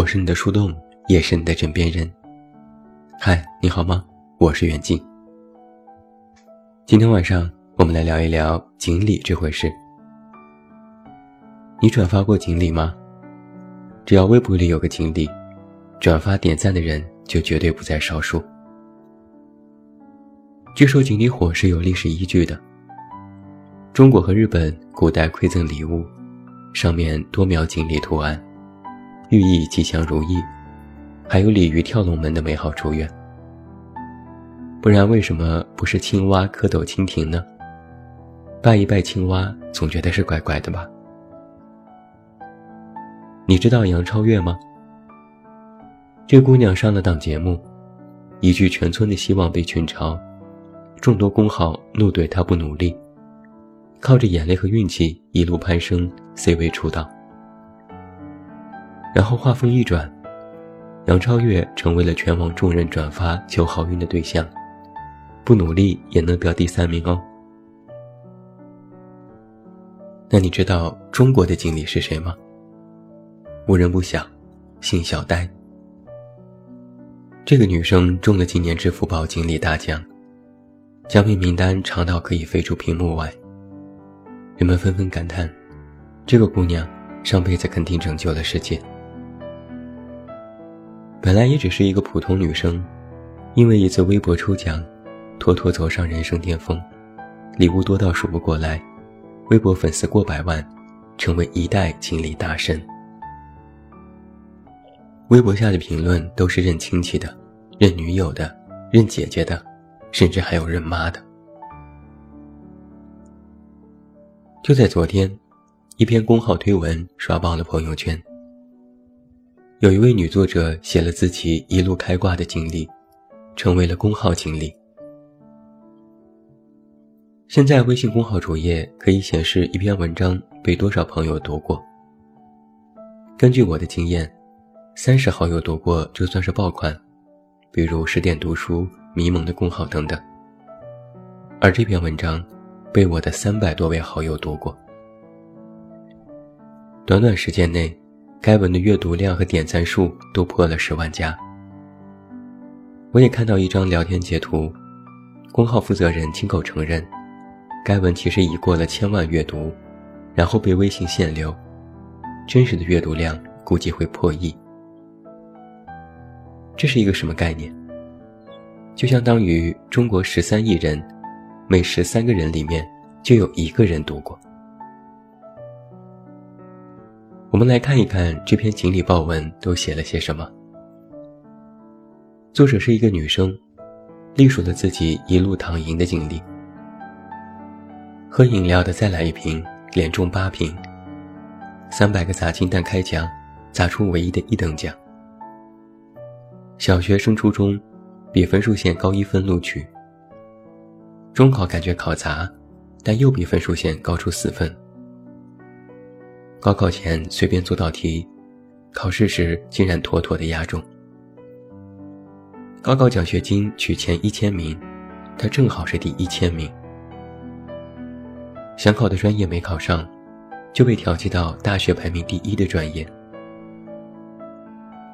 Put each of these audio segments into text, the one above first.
我是你的树洞，也是你的枕边人。嗨，你好吗？我是远近。今天晚上我们来聊一聊锦鲤这回事。你转发过锦鲤吗？只要微博里有个锦鲤，转发点赞的人就绝对不在少数。据说锦鲤火是有历史依据的。中国和日本古代馈赠礼物，上面多描锦鲤图案。寓意吉祥如意，还有鲤鱼跳龙门的美好祝愿。不然为什么不是青蛙蝌蚪蜻蜓呢？拜一拜青蛙，总觉得是怪怪的吧？你知道杨超越吗？这姑娘上了档节目，一句全村的希望被群嘲，众多公号怒怼她不努力，靠着眼泪和运气一路攀升，C 位出道。然后话锋一转，杨超越成为了全网众人转发求好运的对象，不努力也能得第三名哦。那你知道中国的锦鲤是谁吗？无人不晓，姓小呆。这个女生中了今年支付宝锦鲤大奖，奖品名单长到可以飞出屏幕外。人们纷纷感叹，这个姑娘上辈子肯定拯救了世界。本来也只是一个普通女生，因为一次微博抽奖，妥妥走上人生巅峰，礼物多到数不过来，微博粉丝过百万，成为一代锦鲤大神。微博下的评论都是认亲戚的、认女友的、认姐姐的，甚至还有认妈的。就在昨天，一篇公号推文刷爆了朋友圈。有一位女作者写了自己一路开挂的经历，成为了公号经历。现在微信公号主页可以显示一篇文章被多少朋友读过。根据我的经验，三十好友读过就算是爆款，比如十点读书、迷蒙的公号等等。而这篇文章被我的三百多位好友读过，短短时间内。该文的阅读量和点赞数都破了十万加。我也看到一张聊天截图，公号负责人亲口承认，该文其实已过了千万阅读，然后被微信限流，真实的阅读量估计会破亿。这是一个什么概念？就相当于中国十三亿人，每十三个人里面就有一个人读过。我们来看一看这篇锦鲤报文都写了些什么。作者是一个女生，隶属了自己一路躺赢的经历。喝饮料的再来一瓶，连中八瓶。三百个砸金蛋开奖，砸出唯一的一等奖。小学升初中，比分数线高一分录取。中考感觉考砸，但又比分数线高出四分。高考前随便做道题，考试时竟然妥妥的压中。高考奖学金取前一千名，他正好是第一千名。想考的专业没考上，就被调剂到大学排名第一的专业。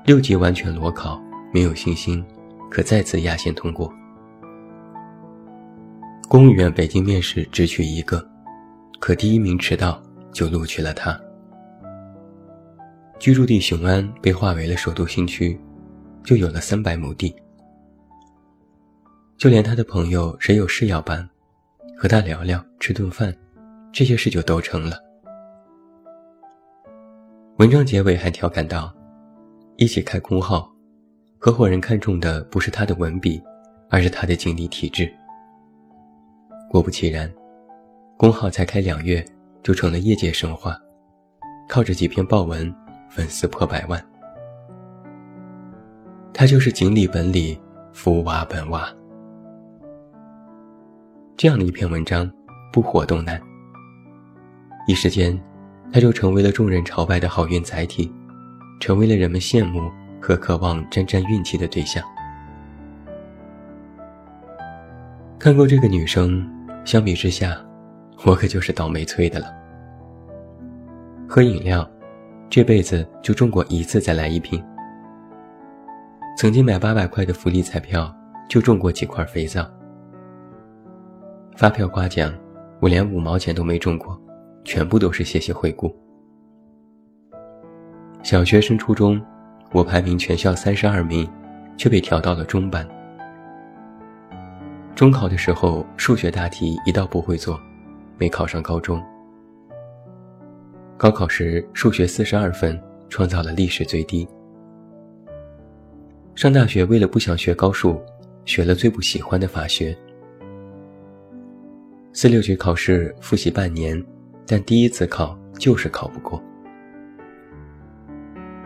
六级完全裸考，没有信心，可再次压线通过。公务员北京面试只取一个，可第一名迟到，就录取了他。居住地雄安被划为了首都新区，就有了三百亩地。就连他的朋友谁有事要办，和他聊聊吃顿饭，这些事就都成了。文章结尾还调侃道：“一起开公号，合伙人看中的不是他的文笔，而是他的经历体质。”果不其然，公号才开两月就成了业界神话，靠着几篇爆文。粉丝破百万，他就是锦鲤本里福娃本娃。这样的一篇文章，不火都难。一时间，他就成为了众人朝拜的好运载体，成为了人们羡慕和渴望沾沾运气的对象。看过这个女生，相比之下，我可就是倒霉催的了。喝饮料。这辈子就中过一次，再来一瓶。曾经买八百块的福利彩票，就中过几块肥皂。发票刮奖，我连五毛钱都没中过，全部都是谢谢惠顾。小学升初中，我排名全校三十二名，却被调到了中班。中考的时候，数学大题一道不会做，没考上高中。高考时数学四十二分，创造了历史最低。上大学为了不想学高数，学了最不喜欢的法学。四六级考试复习半年，但第一次考就是考不过。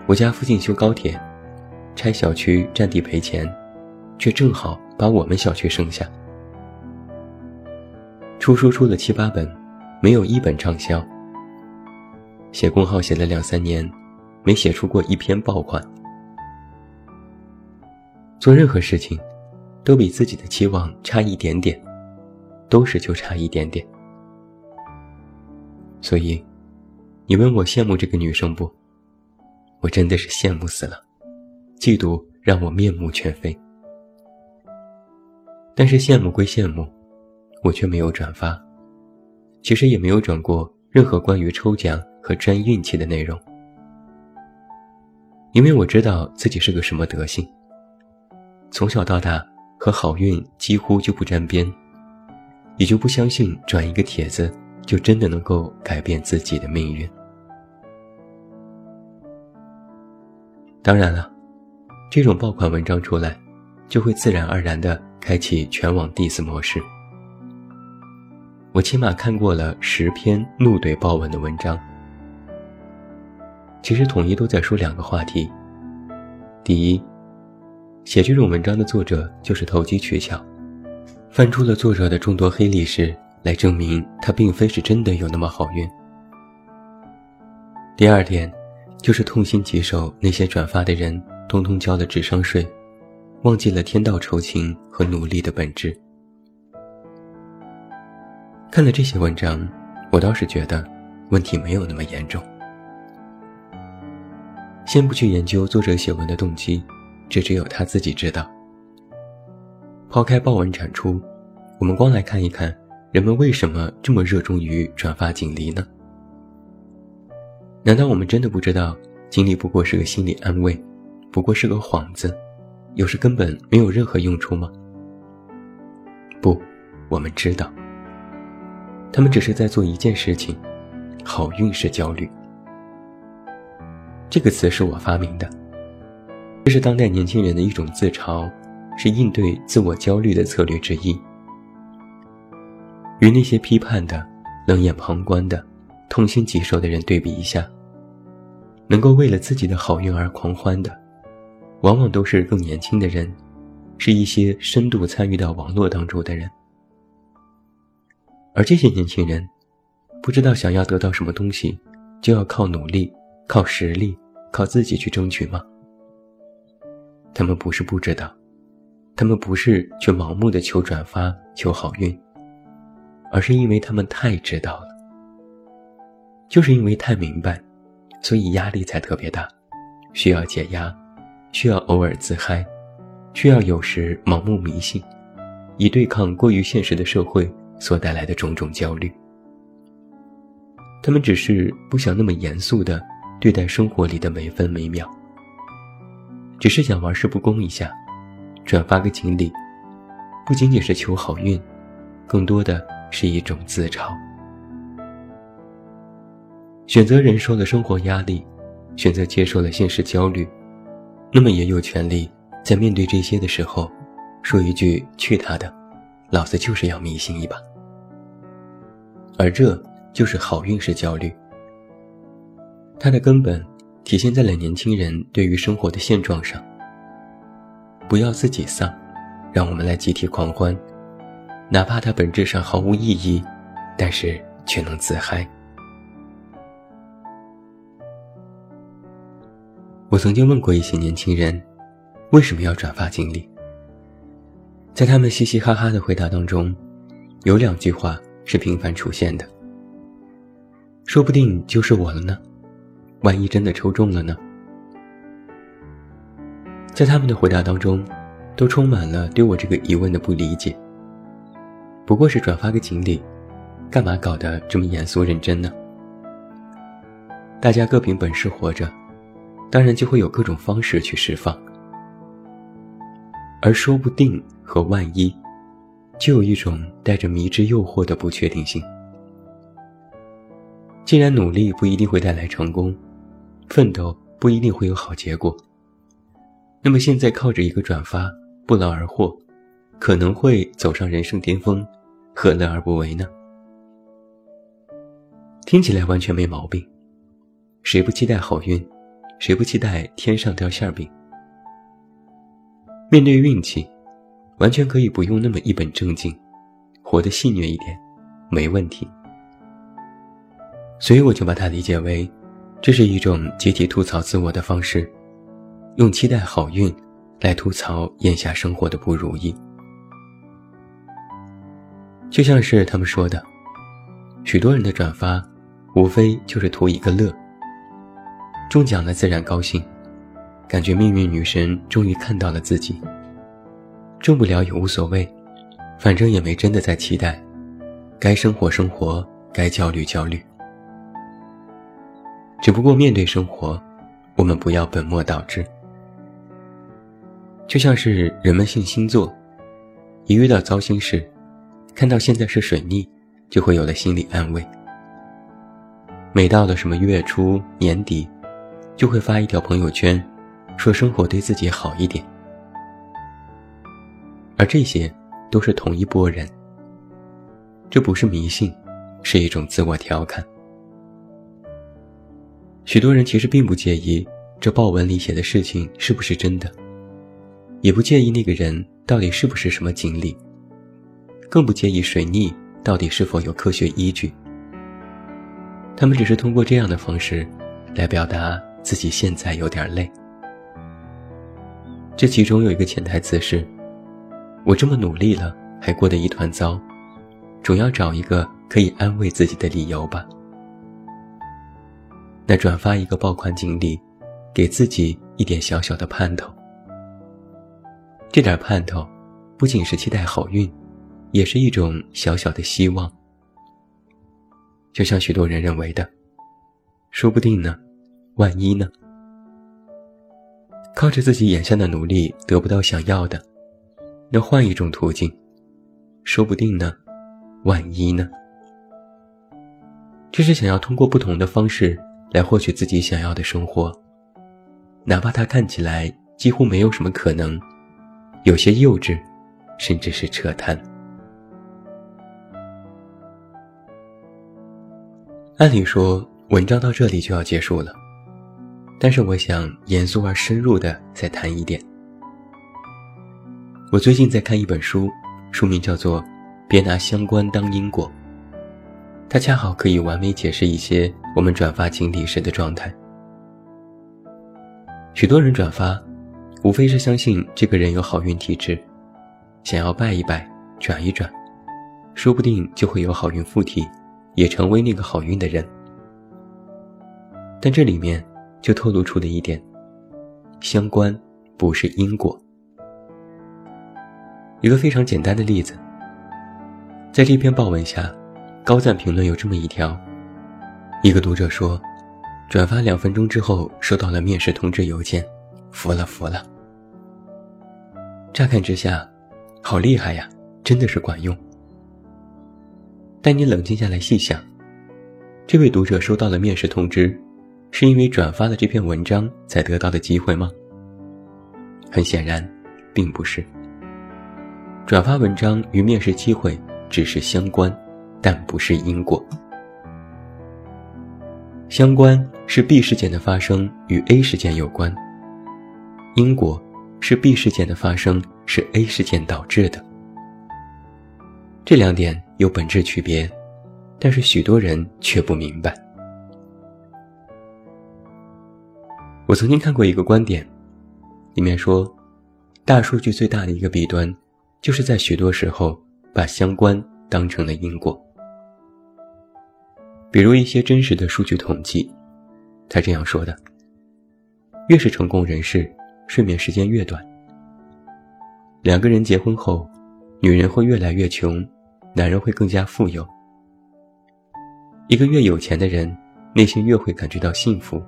我家附近修高铁，拆小区占地赔钱，却正好把我们小区剩下。出书出了七八本，没有一本畅销。写公号写了两三年，没写出过一篇爆款。做任何事情，都比自己的期望差一点点。都是就差一点点，所以，你问我羡慕这个女生不？我真的是羡慕死了，嫉妒让我面目全非。但是羡慕归羡慕，我却没有转发，其实也没有转过任何关于抽奖和沾运气的内容，因为我知道自己是个什么德行，从小到大和好运几乎就不沾边。也就不相信转一个帖子就真的能够改变自己的命运。当然了，这种爆款文章出来，就会自然而然的开启全网 diss 模式。我起码看过了十篇怒怼爆文的文章，其实统一都在说两个话题：第一，写这种文章的作者就是投机取巧。翻出了作者的众多黑历史，来证明他并非是真的有那么好运。第二点，就是痛心疾首那些转发的人，通通交了智商税，忘记了天道酬勤和努力的本质。看了这些文章，我倒是觉得问题没有那么严重。先不去研究作者写文的动机，这只有他自己知道。抛开报文产出，我们光来看一看，人们为什么这么热衷于转发锦鲤呢？难道我们真的不知道锦鲤不过是个心理安慰，不过是个幌子，有时根本没有任何用处吗？不，我们知道，他们只是在做一件事情：好运是焦虑。这个词是我发明的，这是当代年轻人的一种自嘲。是应对自我焦虑的策略之一。与那些批判的、冷眼旁观的、痛心疾首的人对比一下，能够为了自己的好运而狂欢的，往往都是更年轻的人，是一些深度参与到网络当中的人。而这些年轻人，不知道想要得到什么东西，就要靠努力、靠实力、靠自己去争取吗？他们不是不知道。他们不是去盲目的求转发、求好运，而是因为他们太知道了。就是因为太明白，所以压力才特别大，需要解压，需要偶尔自嗨，需要有时盲目迷信，以对抗过于现实的社会所带来的种种焦虑。他们只是不想那么严肃的对待生活里的每分每秒，只是想玩世不恭一下。转发个锦鲤，不仅仅是求好运，更多的是一种自嘲。选择忍受了生活压力，选择接受了现实焦虑，那么也有权利在面对这些的时候，说一句“去他的，老子就是要迷信一把”。而这就是好运是焦虑，它的根本体现在了年轻人对于生活的现状上。不要自己丧，让我们来集体狂欢，哪怕它本质上毫无意义，但是却能自嗨。我曾经问过一些年轻人，为什么要转发经历？在他们嘻嘻哈哈的回答当中，有两句话是频繁出现的：说不定就是我了呢，万一真的抽中了呢？在他们的回答当中，都充满了对我这个疑问的不理解。不过是转发个锦鲤，干嘛搞得这么严肃认真呢？大家各凭本事活着，当然就会有各种方式去释放。而说不定和万一，就有一种带着迷之诱惑的不确定性。既然努力不一定会带来成功，奋斗不一定会有好结果，那么现在靠着一个转发不劳而获，可能会走上人生巅峰，何乐而不为呢？听起来完全没毛病。谁不期待好运？谁不期待天上掉馅饼？面对运气，完全可以不用那么一本正经，活得戏谑一点，没问题。所以我就把它理解为，这是一种集体吐槽自我的方式，用期待好运来吐槽眼下生活的不如意。就像是他们说的，许多人的转发，无非就是图一个乐。中奖了自然高兴，感觉命运女神终于看到了自己。中不了也无所谓，反正也没真的在期待，该生活生活，该焦虑焦虑。只不过面对生活，我们不要本末倒置。就像是人们信星座，一遇到糟心事，看到现在是水逆，就会有了心理安慰。每到了什么月初年底。就会发一条朋友圈，说生活对自己好一点，而这些都是同一波人。这不是迷信，是一种自我调侃。许多人其实并不介意这报文里写的事情是不是真的，也不介意那个人到底是不是什么经历，更不介意水逆到底是否有科学依据。他们只是通过这样的方式，来表达。自己现在有点累，这其中有一个潜台词是：我这么努力了，还过得一团糟，总要找一个可以安慰自己的理由吧。再转发一个爆款锦鲤，给自己一点小小的盼头。这点盼头，不仅是期待好运，也是一种小小的希望。就像许多人认为的，说不定呢。万一呢？靠着自己眼下的努力得不到想要的，那换一种途径，说不定呢？万一呢？这是想要通过不同的方式来获取自己想要的生活，哪怕它看起来几乎没有什么可能，有些幼稚，甚至是扯淡。按理说，文章到这里就要结束了。但是我想严肃而深入的再谈一点。我最近在看一本书，书名叫做《别拿相关当因果》，它恰好可以完美解释一些我们转发锦鲤时的状态。许多人转发，无非是相信这个人有好运体质，想要拜一拜、转一转，说不定就会有好运附体，也成为那个好运的人。但这里面。就透露出的一点，相关不是因果。一个非常简单的例子，在这篇报文下，高赞评论有这么一条：一个读者说，转发两分钟之后收到了面试通知邮件，服了服了。乍看之下，好厉害呀，真的是管用。但你冷静下来细想，这位读者收到了面试通知。是因为转发了这篇文章才得到的机会吗？很显然，并不是。转发文章与面试机会只是相关，但不是因果。相关是 B 事件的发生与 A 事件有关，因果是 B 事件的发生是 A 事件导致的。这两点有本质区别，但是许多人却不明白。我曾经看过一个观点，里面说，大数据最大的一个弊端，就是在许多时候把相关当成了因果。比如一些真实的数据统计，他这样说的：越是成功人士，睡眠时间越短。两个人结婚后，女人会越来越穷，男人会更加富有。一个越有钱的人，内心越会感觉到幸福。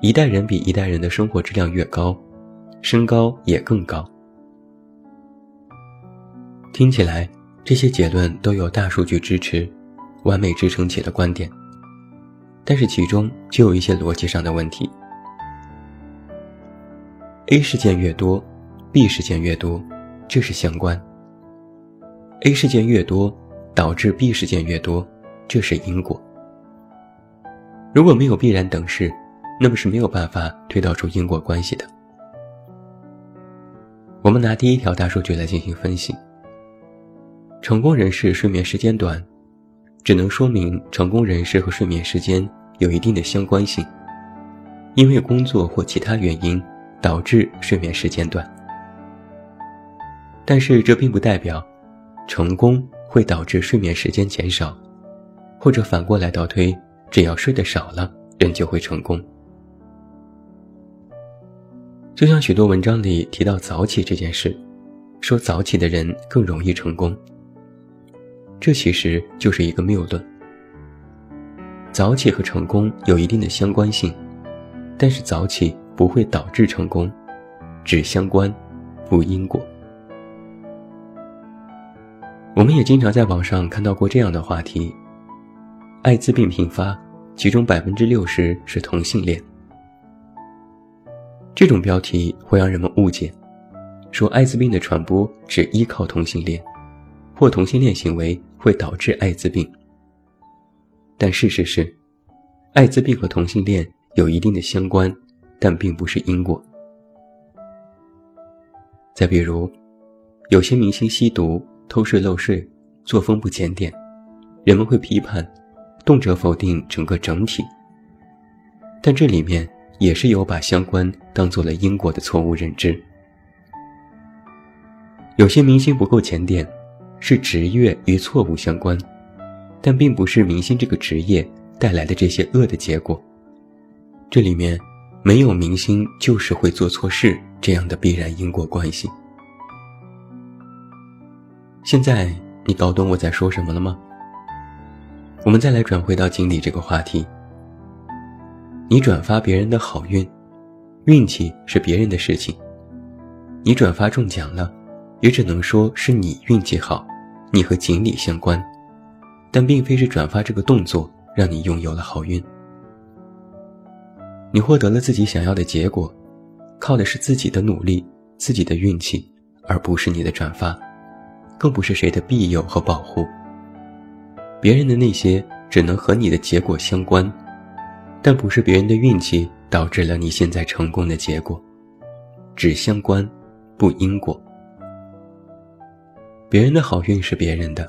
一代人比一代人的生活质量越高，身高也更高。听起来，这些结论都有大数据支持，完美支撑起了观点。但是其中就有一些逻辑上的问题。A 事件越多，B 事件越多，这是相关。A 事件越多，导致 B 事件越多，这是因果。如果没有必然等式，那么是没有办法推导出因果关系的。我们拿第一条大数据来进行分析。成功人士睡眠时间短，只能说明成功人士和睡眠时间有一定的相关性，因为工作或其他原因导致睡眠时间短。但是这并不代表，成功会导致睡眠时间减少，或者反过来倒推，只要睡得少了，人就会成功。就像许多文章里提到早起这件事，说早起的人更容易成功。这其实就是一个谬论。早起和成功有一定的相关性，但是早起不会导致成功，只相关，不因果。我们也经常在网上看到过这样的话题：艾滋病频发，其中百分之六十是同性恋。这种标题会让人们误解，说艾滋病的传播只依靠同性恋，或同性恋行为。会导致艾滋病，但事实是，艾滋病和同性恋有一定的相关，但并不是因果。再比如，有些明星吸毒、偷税漏税、作风不检点，人们会批判，动辄否定整个整体。但这里面也是有把相关当做了因果的错误认知。有些明星不够检点。是职业与错误相关，但并不是明星这个职业带来的这些恶的结果。这里面没有明星就是会做错事这样的必然因果关系。现在你搞懂我在说什么了吗？我们再来转回到锦鲤这个话题。你转发别人的好运，运气是别人的事情。你转发中奖了，也只能说是你运气好。你和锦鲤相关，但并非是转发这个动作让你拥有了好运。你获得了自己想要的结果，靠的是自己的努力、自己的运气，而不是你的转发，更不是谁的庇佑和保护。别人的那些只能和你的结果相关，但不是别人的运气导致了你现在成功的结果，只相关，不因果。别人的好运是别人的，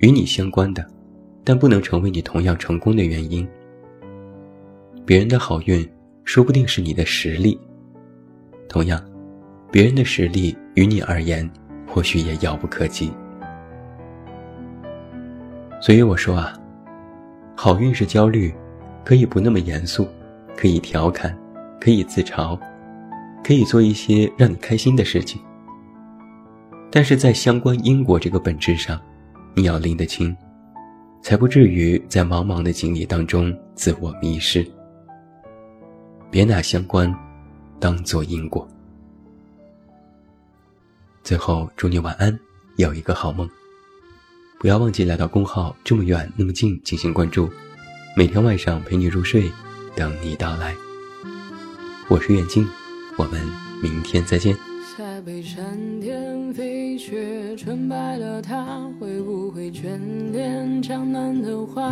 与你相关的，但不能成为你同样成功的原因。别人的好运说不定是你的实力，同样，别人的实力于你而言或许也遥不可及。所以我说啊，好运是焦虑，可以不那么严肃，可以调侃，可以自嘲，可以做一些让你开心的事情。但是在相关因果这个本质上，你要拎得清，才不至于在茫茫的经历当中自我迷失。别拿相关当做因果。最后，祝你晚安，有一个好梦。不要忘记来到公号这么远那么近进行关注，每天晚上陪你入睡，等你到来。我是远近，我们明天再见。塞北山巅飞雪纯白了，他会不会眷恋江南的花？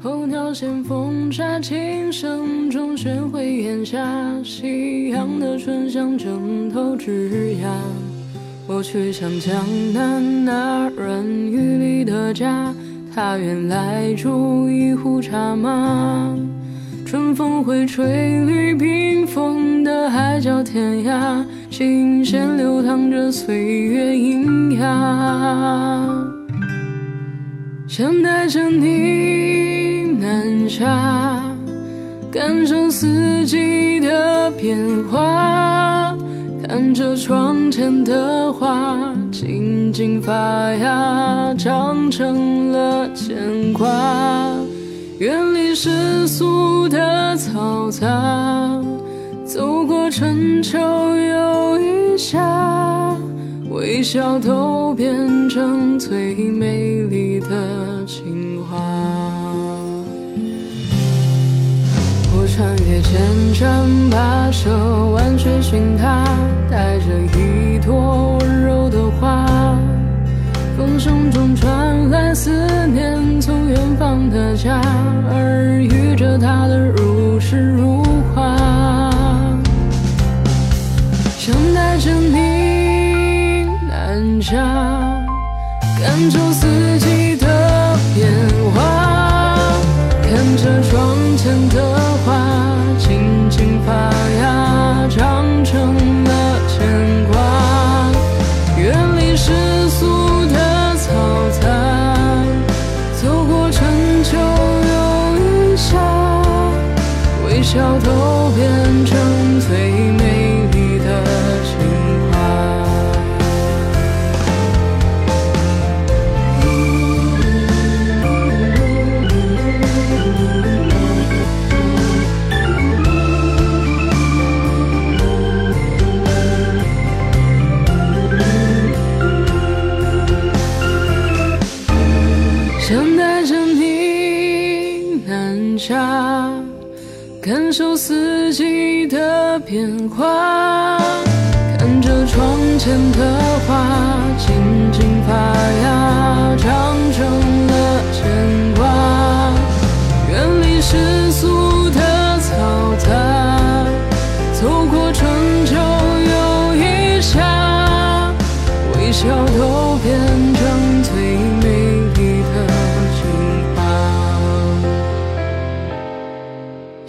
候鸟衔风沙，琴声中寻回檐下夕阳的醇香正透枝桠。我去向江南那软雨里的家，他原来煮一壶茶吗？春风会吹绿冰封的海角天涯。琴弦流淌着岁月喑哑，想带着你南下，感受四季的变化，看着窗前的花静静发芽，长成了牵挂。远离世俗的嘈杂，走过春秋又一夏，微笑都变成最美丽的情话。我穿越千山跋涉，万水寻他，带着一朵。风声中传来思念，从远方的家，耳语着他的如诗如画，想带着你南下，感受四季感受四季的变化，看着窗前的花静静发芽，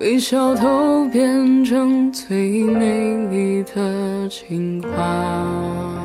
微笑都变成最美丽的情话。